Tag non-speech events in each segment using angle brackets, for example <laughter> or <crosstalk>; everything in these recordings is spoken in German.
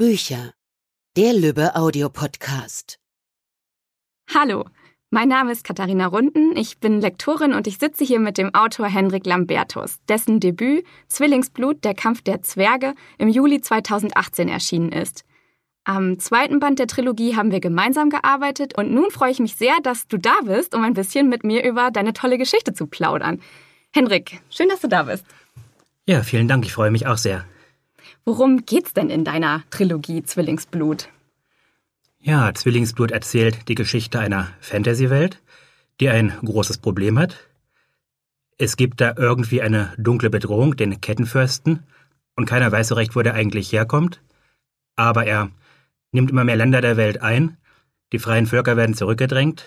Bücher. Der Lübbe Audiopodcast. Hallo, mein Name ist Katharina Runden, ich bin Lektorin und ich sitze hier mit dem Autor Henrik Lambertus, dessen Debüt Zwillingsblut, der Kampf der Zwerge im Juli 2018 erschienen ist. Am zweiten Band der Trilogie haben wir gemeinsam gearbeitet und nun freue ich mich sehr, dass du da bist, um ein bisschen mit mir über deine tolle Geschichte zu plaudern. Henrik, schön, dass du da bist. Ja, vielen Dank, ich freue mich auch sehr. Worum geht's denn in deiner Trilogie Zwillingsblut? Ja, Zwillingsblut erzählt die Geschichte einer Fantasy-Welt, die ein großes Problem hat. Es gibt da irgendwie eine dunkle Bedrohung, den Kettenfürsten, und keiner weiß so recht, wo der eigentlich herkommt. Aber er nimmt immer mehr Länder der Welt ein, die freien Völker werden zurückgedrängt,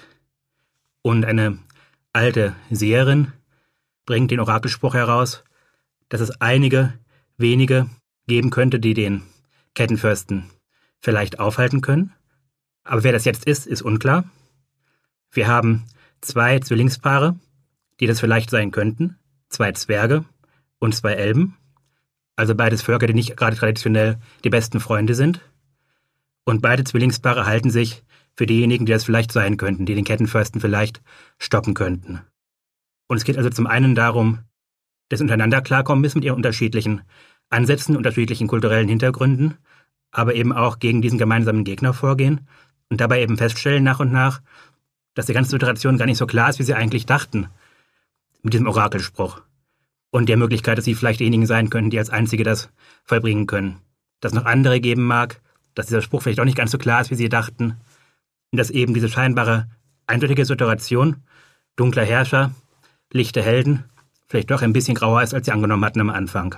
und eine alte Seherin bringt den Orakelspruch heraus, dass es einige wenige geben könnte, die den Kettenfürsten vielleicht aufhalten können. Aber wer das jetzt ist, ist unklar. Wir haben zwei Zwillingspaare, die das vielleicht sein könnten, zwei Zwerge und zwei Elben, also beides Völker, die nicht gerade traditionell die besten Freunde sind. Und beide Zwillingspaare halten sich für diejenigen, die das vielleicht sein könnten, die den Kettenfürsten vielleicht stoppen könnten. Und es geht also zum einen darum, dass untereinander klarkommen müssen mit ihren unterschiedlichen Ansätzen, unterschiedlichen kulturellen Hintergründen, aber eben auch gegen diesen gemeinsamen Gegner vorgehen und dabei eben feststellen nach und nach, dass die ganze Situation gar nicht so klar ist, wie sie eigentlich dachten, mit diesem Orakelspruch. Und der Möglichkeit, dass sie vielleicht diejenigen sein könnten, die als Einzige das vollbringen können. Dass es noch andere geben mag, dass dieser Spruch vielleicht auch nicht ganz so klar ist, wie sie dachten. Und dass eben diese scheinbare, eindeutige Situation dunkler Herrscher, lichte Helden vielleicht doch ein bisschen grauer ist, als sie angenommen hatten am Anfang.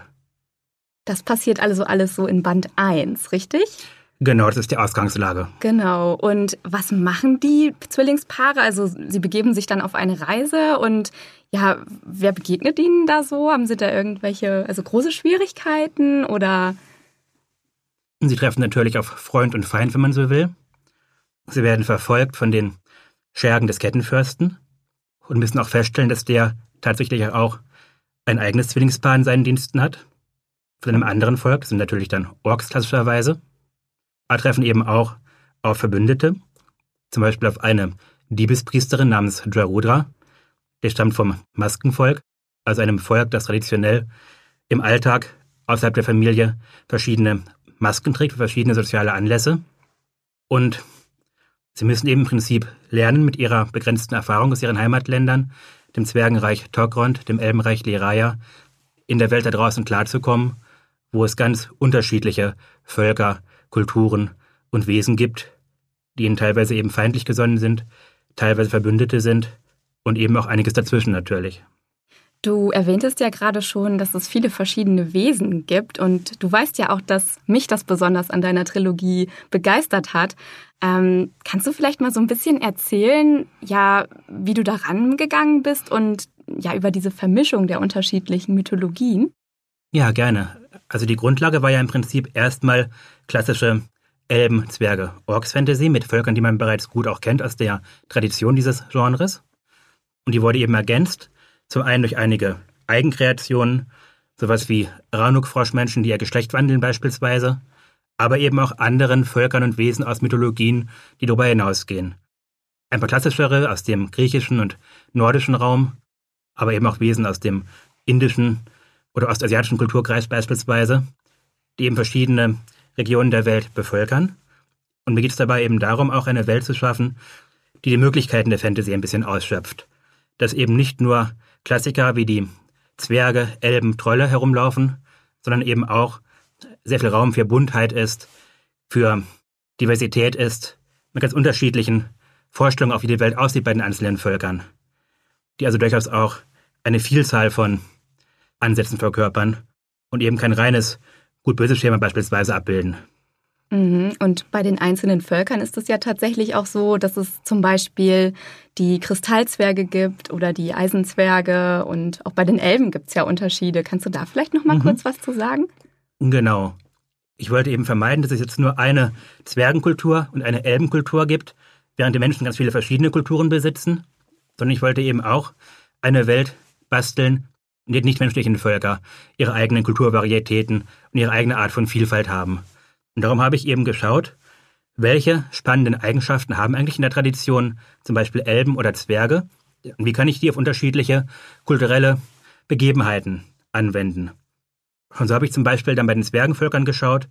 Das passiert also alles so in Band 1, richtig? Genau, das ist die Ausgangslage. Genau. Und was machen die Zwillingspaare? Also sie begeben sich dann auf eine Reise und ja, wer begegnet ihnen da so? Haben sie da irgendwelche, also große Schwierigkeiten oder? Sie treffen natürlich auf Freund und Feind, wenn man so will. Sie werden verfolgt von den Schergen des Kettenfürsten und müssen auch feststellen, dass der tatsächlich auch ein eigenes Zwillingspaar in seinen Diensten hat. Von einem anderen Volk, das sind natürlich dann Orks klassischerweise aber treffen eben auch auf Verbündete, zum Beispiel auf eine Diebespriesterin namens Dwarudra, der stammt vom Maskenvolk, also einem Volk, das traditionell im Alltag außerhalb der Familie verschiedene Masken trägt für verschiedene soziale Anlässe. Und sie müssen eben im Prinzip lernen, mit ihrer begrenzten Erfahrung aus ihren Heimatländern, dem Zwergenreich Togrond, dem Elbenreich Leraya, in der Welt da draußen klarzukommen, wo es ganz unterschiedliche Völker Kulturen und Wesen gibt, die ihnen teilweise eben feindlich gesonnen sind, teilweise Verbündete sind und eben auch einiges dazwischen natürlich. Du erwähntest ja gerade schon, dass es viele verschiedene Wesen gibt und du weißt ja auch, dass mich das besonders an deiner Trilogie begeistert hat. Ähm, kannst du vielleicht mal so ein bisschen erzählen, ja, wie du daran gegangen bist und ja über diese Vermischung der unterschiedlichen Mythologien? Ja, gerne. Also die Grundlage war ja im Prinzip erstmal klassische Elben, Zwerge, Orks-Fantasy mit Völkern, die man bereits gut auch kennt aus der Tradition dieses Genres. Und die wurde eben ergänzt, zum einen durch einige Eigenkreationen, sowas wie Ranuk-Froschmenschen, die ihr Geschlecht wandeln beispielsweise, aber eben auch anderen Völkern und Wesen aus Mythologien, die darüber hinausgehen. Ein paar klassischere aus dem griechischen und nordischen Raum, aber eben auch Wesen aus dem indischen oder ostasiatischen Kulturkreis beispielsweise, die eben verschiedene Regionen der Welt bevölkern. Und mir geht es dabei eben darum, auch eine Welt zu schaffen, die die Möglichkeiten der Fantasy ein bisschen ausschöpft. Dass eben nicht nur Klassiker wie die Zwerge, Elben, Trolle herumlaufen, sondern eben auch sehr viel Raum für Buntheit ist, für Diversität ist, mit ganz unterschiedlichen Vorstellungen, auf wie die Welt aussieht bei den einzelnen Völkern. Die also durchaus auch eine Vielzahl von Ansätzen verkörpern und eben kein reines gut-böse Schema beispielsweise abbilden. Mhm. Und bei den einzelnen Völkern ist es ja tatsächlich auch so, dass es zum Beispiel die Kristallzwerge gibt oder die Eisenzwerge und auch bei den Elben gibt es ja Unterschiede. Kannst du da vielleicht noch mal mhm. kurz was zu sagen? Genau. Ich wollte eben vermeiden, dass es jetzt nur eine Zwergenkultur und eine Elbenkultur gibt, während die Menschen ganz viele verschiedene Kulturen besitzen, sondern ich wollte eben auch eine Welt basteln, nicht nichtmenschlichen Völker ihre eigenen Kulturvarietäten und ihre eigene Art von Vielfalt haben. Und darum habe ich eben geschaut, welche spannenden Eigenschaften haben eigentlich in der Tradition zum Beispiel Elben oder Zwerge und wie kann ich die auf unterschiedliche kulturelle Begebenheiten anwenden. Und so habe ich zum Beispiel dann bei den Zwergenvölkern geschaut.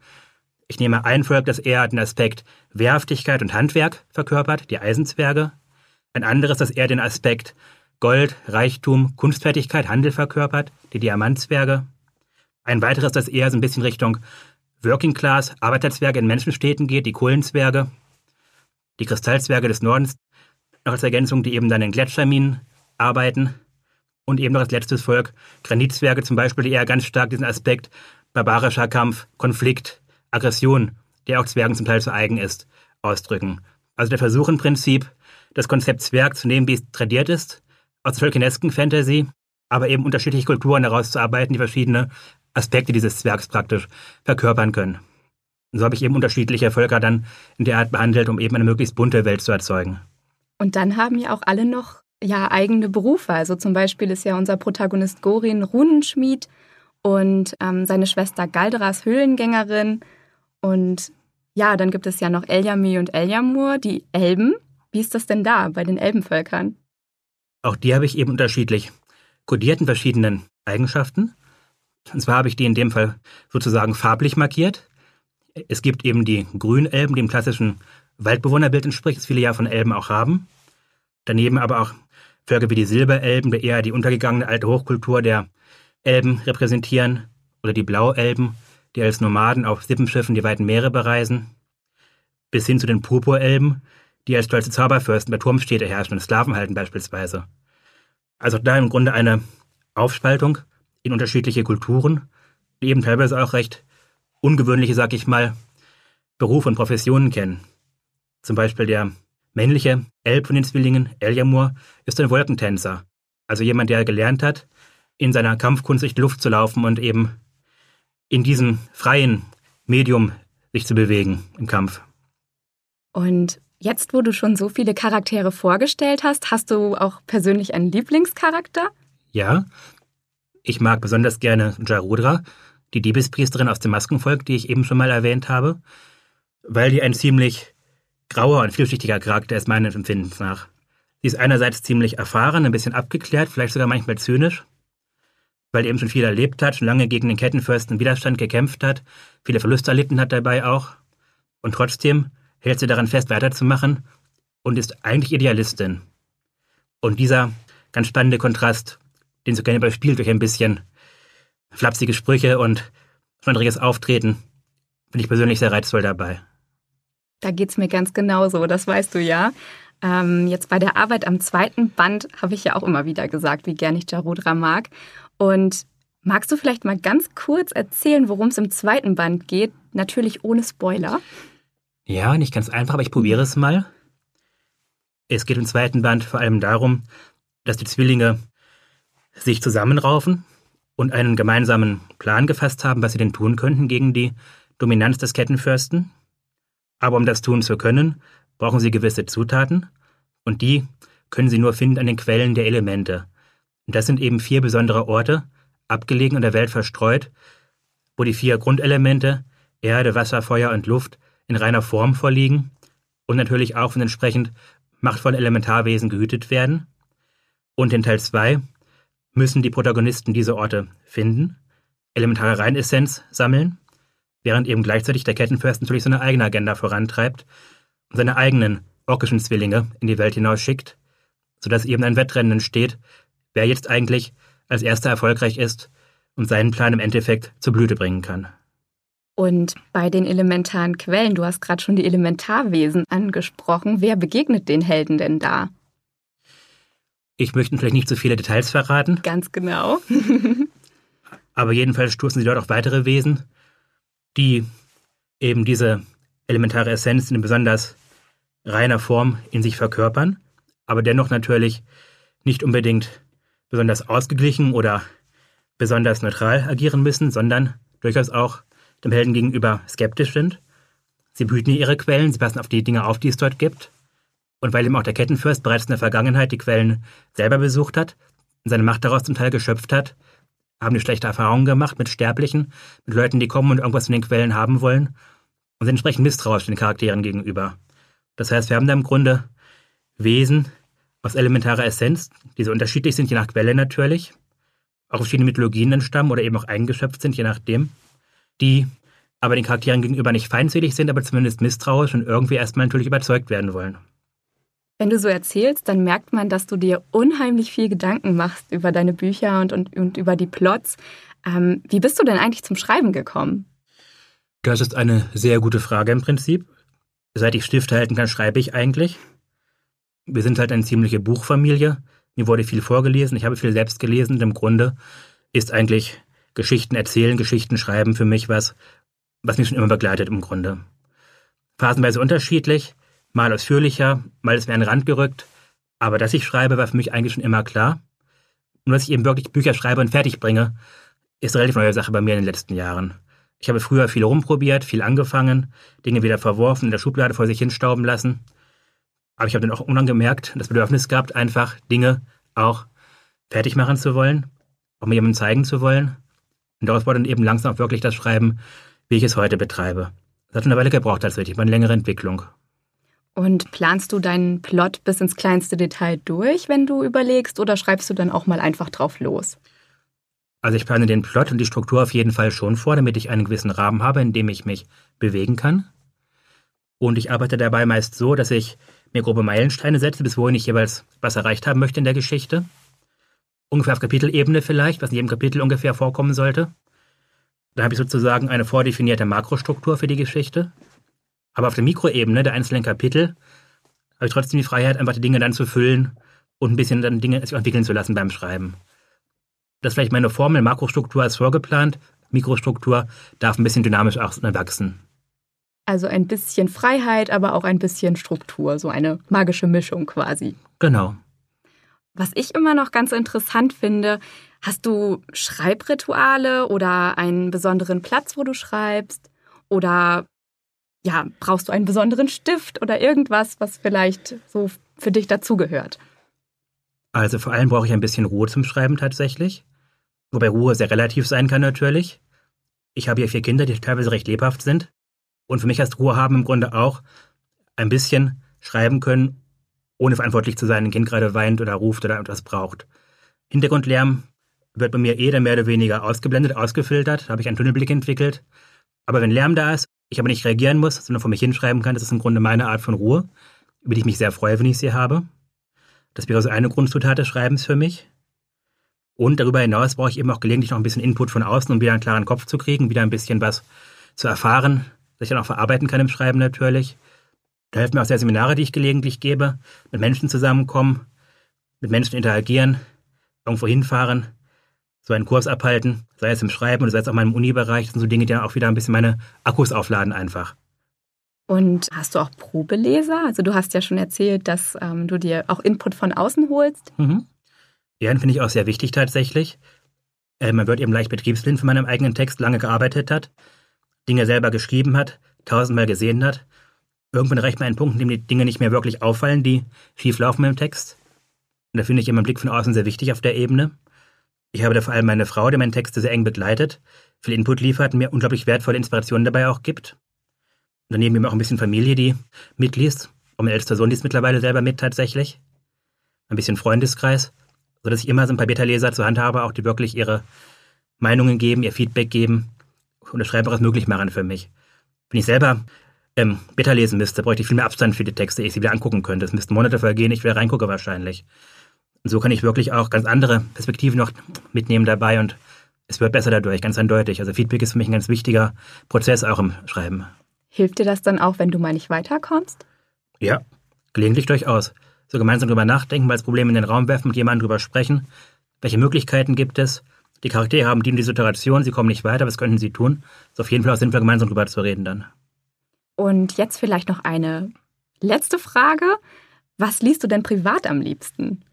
Ich nehme ein Volk, das eher den Aspekt Wehrhaftigkeit und Handwerk verkörpert, die Eisenzwerge. Ein anderes, das eher den Aspekt Gold, Reichtum, Kunstfertigkeit, Handel verkörpert, die Diamantzwerge. Ein weiteres, das eher so ein bisschen Richtung Working Class, Arbeiterzwerge in Menschenstädten geht, die Kohlenzwerge. Die Kristallzwerge des Nordens, noch als Ergänzung, die eben dann in Gletscherminen arbeiten. Und eben noch als letztes Volk Granitzwerge zum Beispiel, die eher ganz stark diesen Aspekt barbarischer Kampf, Konflikt, Aggression, der auch Zwergen zum Teil zu eigen ist, ausdrücken. Also der Versuch im Prinzip, das Konzept Zwerg zu nehmen, wie es tradiert ist, aus Tolkienesken Fantasy, aber eben unterschiedliche Kulturen herauszuarbeiten, die verschiedene Aspekte dieses Zwergs praktisch verkörpern können. Und so habe ich eben unterschiedliche Völker dann in der Art behandelt, um eben eine möglichst bunte Welt zu erzeugen. Und dann haben ja auch alle noch ja eigene Berufe. Also zum Beispiel ist ja unser Protagonist Gorin Runenschmied und ähm, seine Schwester Galdras Höhlengängerin. Und ja, dann gibt es ja noch Eljami und Eljamur, die Elben. Wie ist das denn da bei den Elbenvölkern? Auch die habe ich eben unterschiedlich kodiert in verschiedenen Eigenschaften. Und zwar habe ich die in dem Fall sozusagen farblich markiert. Es gibt eben die Grünelben, die im klassischen Waldbewohnerbild entspricht, das viele ja von Elben auch haben. Daneben aber auch Völker wie die Silberelben, die eher die untergegangene alte Hochkultur der Elben repräsentieren, oder die Blauelben, die als Nomaden auf Sippenschiffen die weiten Meere bereisen, bis hin zu den Purpurelben, die als stolze Zauberfürsten bei Turmstädte herrschen und Sklaven halten beispielsweise. Also da im Grunde eine Aufspaltung in unterschiedliche Kulturen, die eben teilweise auch recht ungewöhnliche, sag ich mal, Berufe und Professionen kennen. Zum Beispiel der männliche Elb von den Zwillingen, Eljamur, ist ein Wolkentänzer. Also jemand, der gelernt hat, in seiner Kampfkunst durch die Luft zu laufen und eben in diesem freien Medium sich zu bewegen im Kampf. Und jetzt, wo du schon so viele Charaktere vorgestellt hast, hast du auch persönlich einen Lieblingscharakter? Ja, ich mag besonders gerne Jarudra, die Diebespriesterin aus dem Maskenvolk, die ich eben schon mal erwähnt habe, weil die ein ziemlich grauer und vielschichtiger Charakter ist meines Empfindens nach. Sie ist einerseits ziemlich erfahren, ein bisschen abgeklärt, vielleicht sogar manchmal zynisch, weil eben schon viel erlebt hat, schon lange gegen den Kettenfürsten Widerstand gekämpft hat, viele Verluste erlitten hat dabei auch. Und trotzdem hält sie daran fest, weiterzumachen und ist eigentlich Idealistin. Und dieser ganz spannende Kontrast, den sie gerne überspielt durch ein bisschen flapsige Sprüche und schwandriges Auftreten, finde ich persönlich sehr reizvoll dabei. Da geht es mir ganz genauso, das weißt du ja. Ähm, jetzt bei der Arbeit am zweiten Band habe ich ja auch immer wieder gesagt, wie gern ich Jarudra mag. Und magst du vielleicht mal ganz kurz erzählen, worum es im zweiten Band geht? Natürlich ohne Spoiler. Ja, nicht ganz einfach, aber ich probiere es mal. Es geht im zweiten Band vor allem darum, dass die Zwillinge sich zusammenraufen und einen gemeinsamen Plan gefasst haben, was sie denn tun könnten gegen die Dominanz des Kettenfürsten. Aber um das tun zu können, brauchen sie gewisse Zutaten und die können sie nur finden an den Quellen der Elemente. Und das sind eben vier besondere Orte, abgelegen in der Welt verstreut, wo die vier Grundelemente Erde, Wasser, Feuer und Luft in reiner Form vorliegen und natürlich auch von entsprechend machtvollen Elementarwesen gehütet werden. Und in Teil 2 müssen die Protagonisten diese Orte finden, elementare Reinessenz sammeln während eben gleichzeitig der Kettenfürst natürlich seine eigene Agenda vorantreibt und seine eigenen orkischen Zwillinge in die Welt hinaus schickt, sodass eben ein Wettrennen entsteht, wer jetzt eigentlich als erster erfolgreich ist und seinen Plan im Endeffekt zur Blüte bringen kann. Und bei den elementaren Quellen, du hast gerade schon die Elementarwesen angesprochen, wer begegnet den Helden denn da? Ich möchte vielleicht nicht zu viele Details verraten. Ganz genau. <laughs> aber jedenfalls stoßen sie dort auch weitere Wesen, die eben diese elementare Essenz in besonders reiner Form in sich verkörpern, aber dennoch natürlich nicht unbedingt besonders ausgeglichen oder besonders neutral agieren müssen, sondern durchaus auch dem Helden gegenüber skeptisch sind. Sie behüten ihre Quellen, sie passen auf die Dinge auf, die es dort gibt. Und weil eben auch der Kettenfürst bereits in der Vergangenheit die Quellen selber besucht hat und seine Macht daraus zum Teil geschöpft hat, haben die schlechte Erfahrungen gemacht mit Sterblichen, mit Leuten, die kommen und irgendwas von den Quellen haben wollen. und sind entsprechend misstrauisch den Charakteren gegenüber. Das heißt, wir haben da im Grunde Wesen aus elementarer Essenz, die so unterschiedlich sind, je nach Quelle natürlich, auch verschiedene Mythologien entstammen oder eben auch eingeschöpft sind, je nachdem, die aber den Charakteren gegenüber nicht feindselig sind, aber zumindest misstrauisch und irgendwie erstmal natürlich überzeugt werden wollen. Wenn du so erzählst, dann merkt man, dass du dir unheimlich viel Gedanken machst über deine Bücher und, und, und über die Plots. Ähm, wie bist du denn eigentlich zum Schreiben gekommen? Das ist eine sehr gute Frage im Prinzip. Seit ich Stifte halten kann, schreibe ich eigentlich. Wir sind halt eine ziemliche Buchfamilie. Mir wurde viel vorgelesen, ich habe viel selbst gelesen und im Grunde ist eigentlich Geschichten erzählen, Geschichten schreiben für mich was, was mich schon immer begleitet im Grunde. Phasenweise unterschiedlich, mal ausführlicher, mal ist mir an den Rand gerückt, aber dass ich schreibe, war für mich eigentlich schon immer klar. Nur dass ich eben wirklich Bücher schreibe und fertig bringe, ist eine relativ neue Sache bei mir in den letzten Jahren. Ich habe früher viel rumprobiert, viel angefangen, Dinge wieder verworfen, in der Schublade vor sich hinstauben lassen. Aber ich habe dann auch irgendwann gemerkt, das Bedürfnis gehabt, einfach Dinge auch fertig machen zu wollen, auch mir jemandem zeigen zu wollen. Und daraus wurde dann eben langsam auch wirklich das Schreiben, wie ich es heute betreibe. Das hat schon eine Weile gebraucht tatsächlich, war eine längere Entwicklung. Und planst du deinen Plot bis ins kleinste Detail durch, wenn du überlegst, oder schreibst du dann auch mal einfach drauf los? Also ich plane den Plot und die Struktur auf jeden Fall schon vor, damit ich einen gewissen Rahmen habe, in dem ich mich bewegen kann. Und ich arbeite dabei meist so, dass ich mir grobe Meilensteine setze, bis wohin ich jeweils was erreicht haben möchte in der Geschichte. Ungefähr auf Kapitelebene vielleicht, was in jedem Kapitel ungefähr vorkommen sollte. Da habe ich sozusagen eine vordefinierte Makrostruktur für die Geschichte. Aber auf der Mikroebene der einzelnen Kapitel habe ich trotzdem die Freiheit, einfach die Dinge dann zu füllen und ein bisschen dann Dinge sich entwickeln zu lassen beim Schreiben. Das ist vielleicht meine Formel, Makrostruktur ist vorgeplant, Mikrostruktur darf ein bisschen dynamisch wachsen. Also ein bisschen Freiheit, aber auch ein bisschen Struktur, so eine magische Mischung quasi. Genau. Was ich immer noch ganz interessant finde, hast du Schreibrituale oder einen besonderen Platz, wo du schreibst? Oder ja, brauchst du einen besonderen Stift oder irgendwas, was vielleicht so für dich dazugehört? Also vor allem brauche ich ein bisschen Ruhe zum Schreiben tatsächlich. Wobei Ruhe sehr relativ sein kann natürlich. Ich habe hier vier Kinder, die teilweise recht lebhaft sind. Und für mich heißt Ruhe haben im Grunde auch ein bisschen schreiben können, ohne verantwortlich zu sein, ein Kind gerade weint oder ruft oder etwas braucht. Hintergrundlärm wird bei mir eh dann mehr oder weniger ausgeblendet, ausgefiltert. Da habe ich einen Tunnelblick entwickelt. Aber wenn Lärm da ist, ich aber nicht reagieren muss, sondern vor mich hinschreiben kann, das ist im Grunde meine Art von Ruhe, über die ich mich sehr freue, wenn ich sie habe. Das wäre so eine Grundzutat des Schreibens für mich. Und darüber hinaus brauche ich eben auch gelegentlich noch ein bisschen Input von außen, um wieder einen klaren Kopf zu kriegen, wieder ein bisschen was zu erfahren, das ich dann auch verarbeiten kann im Schreiben natürlich. Da helfen mir auch sehr Seminare, die ich gelegentlich gebe, mit Menschen zusammenkommen, mit Menschen interagieren, irgendwo hinfahren, so einen Kurs abhalten, sei es im Schreiben oder sei es auch in meinem Uni-Bereich. Das sind so Dinge, die dann auch wieder ein bisschen meine Akkus aufladen einfach. Und hast du auch Probeleser? Also du hast ja schon erzählt, dass ähm, du dir auch Input von außen holst. Mhm. Ja, den finde ich auch sehr wichtig tatsächlich. Äh, man wird eben leicht betriebsblind, wenn man am eigenen Text lange gearbeitet hat, Dinge selber geschrieben hat, tausendmal gesehen hat. Irgendwann erreicht man einen Punkt, in dem die Dinge nicht mehr wirklich auffallen, die schief laufen im Text. Und da finde ich immer einen Blick von außen sehr wichtig auf der Ebene. Ich habe da vor allem meine Frau, die meine Texte sehr eng begleitet, viel Input liefert und mir unglaublich wertvolle Inspirationen dabei auch gibt. Und daneben eben auch ein bisschen Familie, die mitliest. Und mein ältester Sohn liest mittlerweile selber mit tatsächlich. Ein bisschen Freundeskreis sodass ich immer so ein paar Beta-Leser zur Hand habe, auch die wirklich ihre Meinungen geben, ihr Feedback geben und das Schreiben möglich machen für mich. Wenn ich selber ähm, Beta lesen müsste, bräuchte ich viel mehr Abstand für die Texte, ehe ich sie wieder angucken könnte. Es müssten Monate vergehen, ich wieder reingucke wahrscheinlich. Und so kann ich wirklich auch ganz andere Perspektiven noch mitnehmen dabei und es wird besser dadurch, ganz eindeutig. Also Feedback ist für mich ein ganz wichtiger Prozess auch im Schreiben. Hilft dir das dann auch, wenn du mal nicht weiterkommst? Ja, gelegentlich durchaus so gemeinsam drüber nachdenken, mal das Problem in den Raum werfen, mit jemandem drüber sprechen. Welche Möglichkeiten gibt es? Die Charaktere haben die und die Situation, sie kommen nicht weiter, was könnten sie tun? Ist auf jeden Fall auch sinnvoll, gemeinsam drüber zu reden dann. Und jetzt vielleicht noch eine letzte Frage. Was liest du denn privat am liebsten?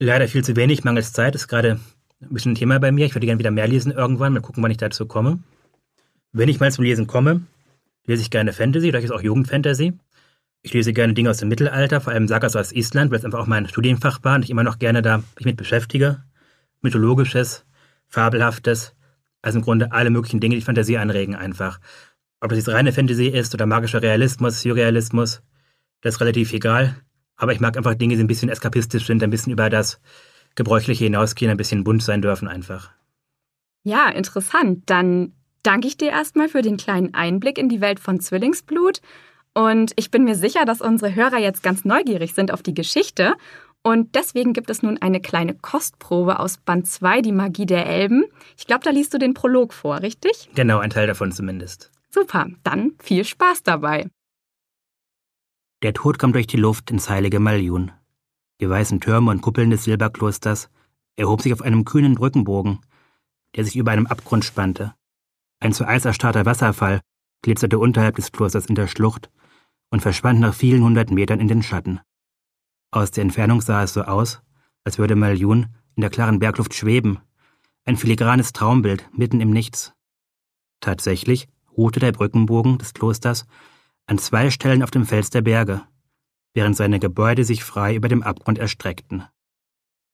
Leider viel zu wenig, mangels Zeit ist gerade ein bisschen ein Thema bei mir. Ich würde gerne wieder mehr lesen irgendwann, mal gucken, wann ich dazu komme. Wenn ich mal zum Lesen komme, lese ich gerne Fantasy, ist auch Jugendfantasy. Ich lese gerne Dinge aus dem Mittelalter, vor allem Sagas aus Island, weil es einfach auch mein Studienfach war und ich immer noch gerne da mich mit beschäftige. Mythologisches, Fabelhaftes, also im Grunde alle möglichen Dinge, die Fantasie anregen einfach. Ob das jetzt reine Fantasy ist oder magischer Realismus, Surrealismus, das ist relativ egal. Aber ich mag einfach Dinge, die ein bisschen eskapistisch sind, ein bisschen über das Gebräuchliche hinausgehen, ein bisschen bunt sein dürfen einfach. Ja, interessant. Dann danke ich dir erstmal für den kleinen Einblick in die Welt von Zwillingsblut. Und ich bin mir sicher, dass unsere Hörer jetzt ganz neugierig sind auf die Geschichte. Und deswegen gibt es nun eine kleine Kostprobe aus Band 2, die Magie der Elben. Ich glaube, da liest du den Prolog vor, richtig? Genau, ein Teil davon zumindest. Super, dann viel Spaß dabei. Der Tod kam durch die Luft ins heilige Maljun. Die weißen Türme und Kuppeln des Silberklosters erhob sich auf einem kühnen Brückenbogen, der sich über einem Abgrund spannte. Ein zu Eis erstarrter Wasserfall glitzerte unterhalb des Klosters in der Schlucht und verschwand nach vielen hundert Metern in den Schatten. Aus der Entfernung sah es so aus, als würde Maljun in der klaren Bergluft schweben, ein filigranes Traumbild mitten im Nichts. Tatsächlich ruhte der Brückenbogen des Klosters an zwei Stellen auf dem Fels der Berge, während seine Gebäude sich frei über dem Abgrund erstreckten.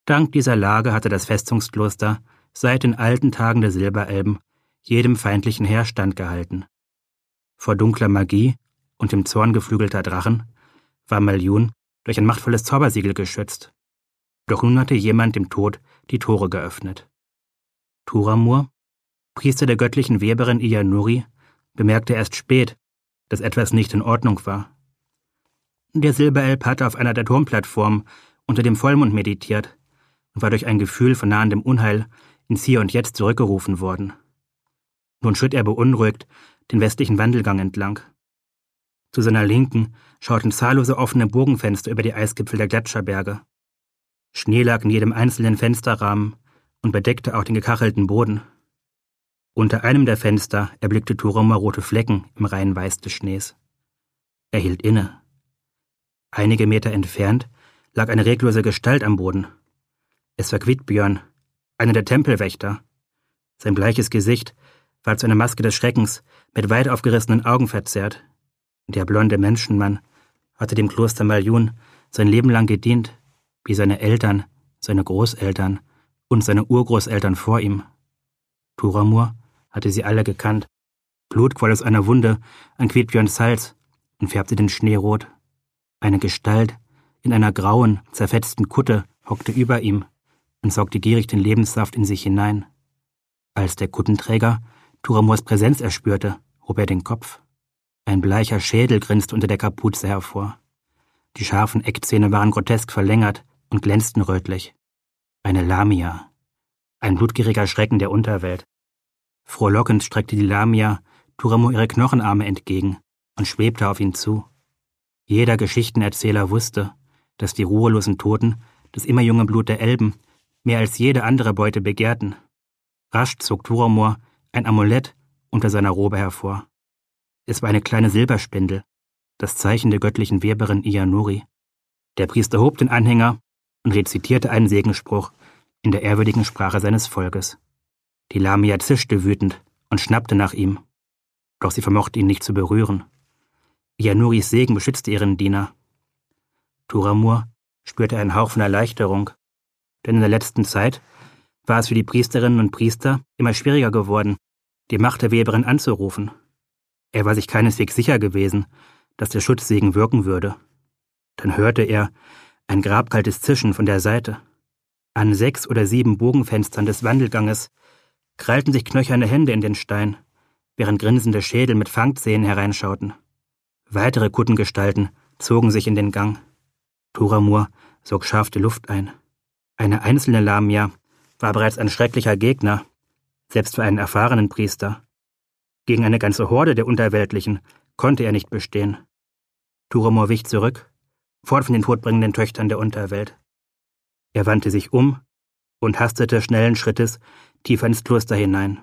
Dank dieser Lage hatte das Festungskloster seit den alten Tagen der Silberelben jedem feindlichen Heer standgehalten. Vor dunkler Magie und dem Zorn geflügelter Drachen war Maljun durch ein machtvolles Zaubersiegel geschützt. Doch nun hatte jemand dem Tod die Tore geöffnet. Turamur, Priester der göttlichen Weberin Iyanuri, bemerkte erst spät, dass etwas nicht in Ordnung war. Der Silberelb hatte auf einer der Turmplattformen unter dem Vollmond meditiert und war durch ein Gefühl von nahendem Unheil ins Hier und Jetzt zurückgerufen worden. Nun schritt er beunruhigt den westlichen Wandelgang entlang. Zu seiner Linken schauten zahllose offene Bogenfenster über die Eisgipfel der Gletscherberge. Schnee lag in jedem einzelnen Fensterrahmen und bedeckte auch den gekachelten Boden. Unter einem der Fenster erblickte Turoma rote Flecken im reinen Weiß des Schnees. Er hielt inne. Einige Meter entfernt lag eine reglose Gestalt am Boden. Es war Quidbjörn, einer der Tempelwächter. Sein bleiches Gesicht war zu einer Maske des Schreckens mit weit aufgerissenen Augen verzerrt. Der blonde Menschenmann hatte dem Kloster Maljun sein Leben lang gedient, wie seine Eltern, seine Großeltern und seine Urgroßeltern vor ihm. Turamur hatte sie alle gekannt. Blut quoll aus einer Wunde an Quidbjörns Hals und färbte den Schnee rot. Eine Gestalt in einer grauen, zerfetzten Kutte hockte über ihm und saugte gierig den Lebenssaft in sich hinein. Als der Kuttenträger Turamors Präsenz erspürte, hob er den Kopf. Ein bleicher Schädel grinste unter der Kapuze hervor. Die scharfen Eckzähne waren grotesk verlängert und glänzten rötlich. Eine Lamia. Ein blutgieriger Schrecken der Unterwelt. Frohlockend streckte die Lamia Turamo ihre Knochenarme entgegen und schwebte auf ihn zu. Jeder Geschichtenerzähler wusste, dass die ruhelosen Toten das immer junge Blut der Elben mehr als jede andere Beute begehrten. Rasch zog Turamor ein Amulett unter seiner Robe hervor. Es war eine kleine Silberspindel, das Zeichen der göttlichen Weberin Ianuri. Der Priester hob den Anhänger und rezitierte einen Segensspruch in der ehrwürdigen Sprache seines Volkes. Die Lamia zischte wütend und schnappte nach ihm. Doch sie vermochte ihn nicht zu berühren. Ianuris Segen beschützte ihren Diener. Turamur spürte einen Hauch von Erleichterung, denn in der letzten Zeit war es für die Priesterinnen und Priester immer schwieriger geworden, die Macht der Weberin anzurufen. Er war sich keineswegs sicher gewesen, dass der Schutzsegen wirken würde. Dann hörte er ein grabkaltes Zischen von der Seite. An sechs oder sieben Bogenfenstern des Wandelganges krallten sich knöcherne Hände in den Stein, während grinsende Schädel mit Fangzähnen hereinschauten. Weitere Kuttengestalten zogen sich in den Gang. Turamur sog scharf die Luft ein. Eine einzelne Lamia war bereits ein schrecklicher Gegner, selbst für einen erfahrenen Priester. Gegen eine ganze Horde der Unterweltlichen konnte er nicht bestehen. Turamur wich zurück, fort von den todbringenden Töchtern der Unterwelt. Er wandte sich um und hastete schnellen Schrittes tiefer ins Kloster hinein.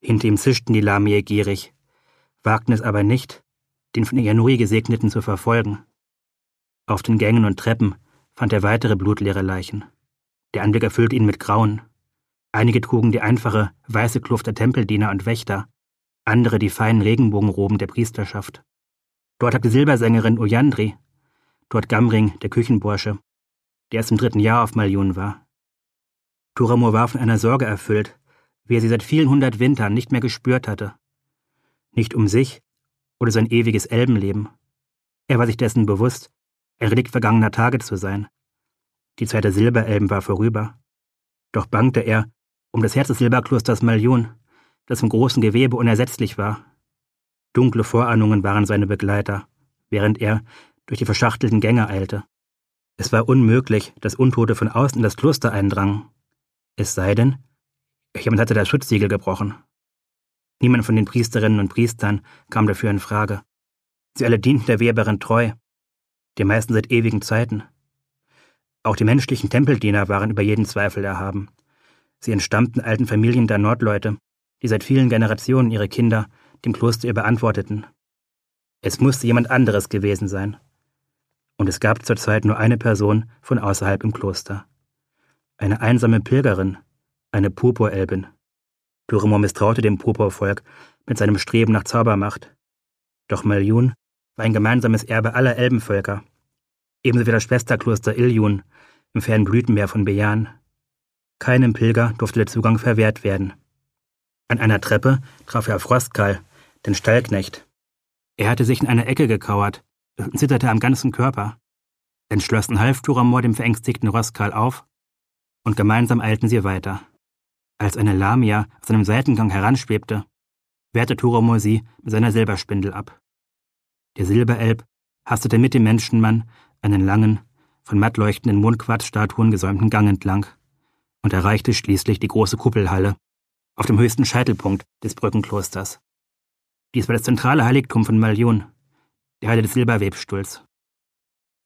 Hinter ihm zischten die Lamie gierig, wagten es aber nicht, den von Ianuri Gesegneten zu verfolgen. Auf den Gängen und Treppen fand er weitere blutleere Leichen. Der Anblick erfüllte ihn mit Grauen. Einige trugen die einfache, weiße Kluft der Tempeldiener und Wächter, andere die feinen Regenbogenroben der Priesterschaft. Dort lag die Silbersängerin Oyandri, dort Gamring, der Küchenbursche, der erst im dritten Jahr auf Maljun war. Turamur war von einer Sorge erfüllt, wie er sie seit vielen hundert Wintern nicht mehr gespürt hatte. Nicht um sich oder sein ewiges Elbenleben. Er war sich dessen bewusst, ein Relikt vergangener Tage zu sein. Die Zeit der Silberelben war vorüber. Doch bangte er um das Herz des Silberklosters Malion, das im großen Gewebe unersetzlich war. Dunkle Vorahnungen waren seine Begleiter, während er durch die verschachtelten Gänge eilte. Es war unmöglich, dass Untote von außen in das Kloster eindrangen. Es sei denn, jemand hatte das Schutzsiegel gebrochen. Niemand von den Priesterinnen und Priestern kam dafür in Frage. Sie alle dienten der Weberin treu, die meisten seit ewigen Zeiten. Auch die menschlichen Tempeldiener waren über jeden Zweifel erhaben. Sie entstammten alten Familien der Nordleute, die seit vielen Generationen ihre Kinder dem Kloster überantworteten. Es musste jemand anderes gewesen sein. Und es gab zurzeit nur eine Person von außerhalb im Kloster. Eine einsame Pilgerin, eine Purpurelbin. Duremor misstraute dem Purpurvolk mit seinem Streben nach Zaubermacht. Doch Maljun war ein gemeinsames Erbe aller Elbenvölker, ebenso wie das Schwesterkloster Iljun im fernen Blütenmeer von Bejan. Keinem Pilger durfte der Zugang verwehrt werden. An einer Treppe traf er auf Frostkal, den Stallknecht. Er hatte sich in eine Ecke gekauert und zitterte am ganzen Körper. Entschlossen half Turamor dem verängstigten Roskal auf, und gemeinsam eilten sie weiter. Als eine Lamia aus seinem Seitengang heranschwebte, wehrte Turamor sie mit seiner Silberspindel ab. Der Silberelb hastete mit dem Menschenmann einen langen, von matt leuchtenden Mondquarzstatuen gesäumten Gang entlang und erreichte schließlich die große Kuppelhalle, auf dem höchsten Scheitelpunkt des Brückenklosters. Dies war das zentrale Heiligtum von Malion, der Heide des Silberwebstuhls.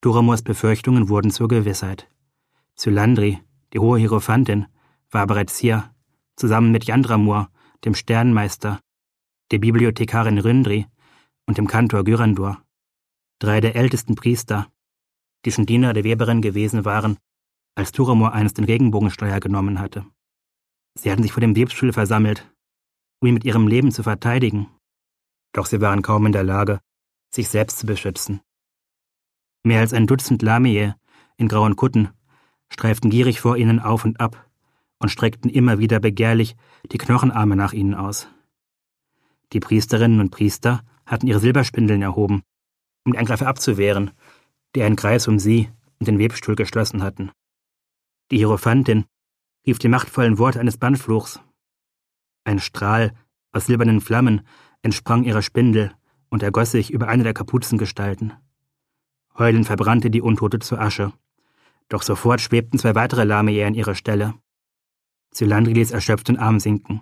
Duramors Befürchtungen wurden zur Gewissheit. Zylandri, die hohe Hierophantin, war bereits hier, zusammen mit Yandramur, dem Sternmeister, der Bibliothekarin Ründri und dem Kantor Gyrandur, drei der ältesten Priester, die schon Diener der Weberin gewesen waren, als Turamor einst den Regenbogensteuer genommen hatte. Sie hatten sich vor dem Webstuhl versammelt, um ihn mit ihrem Leben zu verteidigen. Doch sie waren kaum in der Lage, sich selbst zu beschützen. Mehr als ein Dutzend Lamie in grauen Kutten streiften gierig vor ihnen auf und ab und streckten immer wieder begehrlich die Knochenarme nach ihnen aus. Die Priesterinnen und Priester hatten ihre Silberspindeln erhoben, um die Angreifer abzuwehren, die einen Kreis um sie und den Webstuhl geschlossen hatten. Die Hierophantin rief die machtvollen Worte eines Bannfluchs. Ein Strahl aus silbernen Flammen entsprang ihrer Spindel und ergoss sich über eine der Kapuzengestalten. Heulend verbrannte die Untote zur Asche. Doch sofort schwebten zwei weitere Lamie an ihrer Stelle. Zylandri ließ erschöpft den Arm sinken.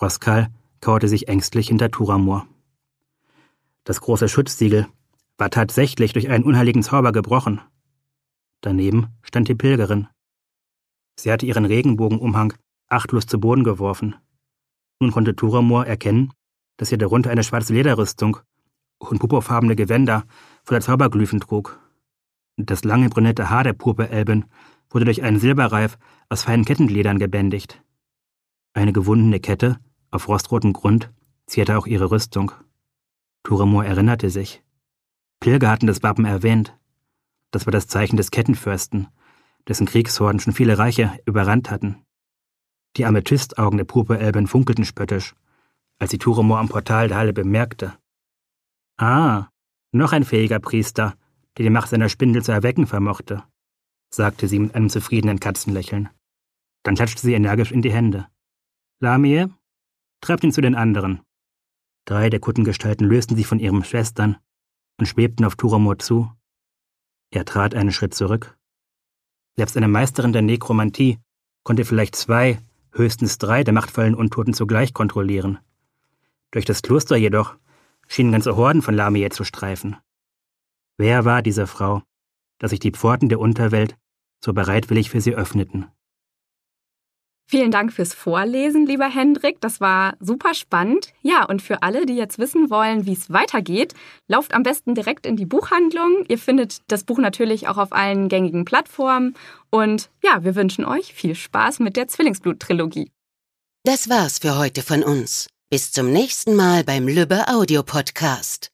Roskal kauerte sich ängstlich hinter Turamur. Das große Schutzsiegel war tatsächlich durch einen unheiligen Zauber gebrochen. Daneben stand die Pilgerin, Sie hatte ihren Regenbogenumhang achtlos zu Boden geworfen. Nun konnte Turamor erkennen, dass sie darunter eine schwarze Lederrüstung und purpurfarbene Gewänder voller Zauberglyphen trug. Das lange brünette Haar der Purpurelben wurde durch einen Silberreif aus feinen Kettengliedern gebändigt. Eine gewundene Kette auf rostrotem Grund zierte auch ihre Rüstung. Turamor erinnerte sich. Pilger hatten das Wappen erwähnt. Das war das Zeichen des Kettenfürsten, dessen Kriegshorden schon viele Reiche überrannt hatten. Die Amethystaugen der Purpurelben funkelten spöttisch, als sie Turomor am Portal der Halle bemerkte. Ah, noch ein fähiger Priester, der die Macht seiner Spindel zu erwecken vermochte, sagte sie mit einem zufriedenen Katzenlächeln. Dann klatschte sie energisch in die Hände. Lamie, treibt ihn zu den anderen. Drei der Kuttengestalten lösten sich von ihren Schwestern und schwebten auf Turomor zu. Er trat einen Schritt zurück selbst eine Meisterin der Nekromantie konnte vielleicht zwei, höchstens drei der machtvollen Untoten zugleich kontrollieren. Durch das Kloster jedoch schienen ganze Horden von Lamie zu streifen. Wer war diese Frau, dass sich die Pforten der Unterwelt so bereitwillig für sie öffneten? Vielen Dank fürs Vorlesen, lieber Hendrik. Das war super spannend. Ja, und für alle, die jetzt wissen wollen, wie es weitergeht, lauft am besten direkt in die Buchhandlung. Ihr findet das Buch natürlich auch auf allen gängigen Plattformen. Und ja, wir wünschen euch viel Spaß mit der Zwillingsblut-Trilogie. Das war's für heute von uns. Bis zum nächsten Mal beim Lübbe Audio Podcast.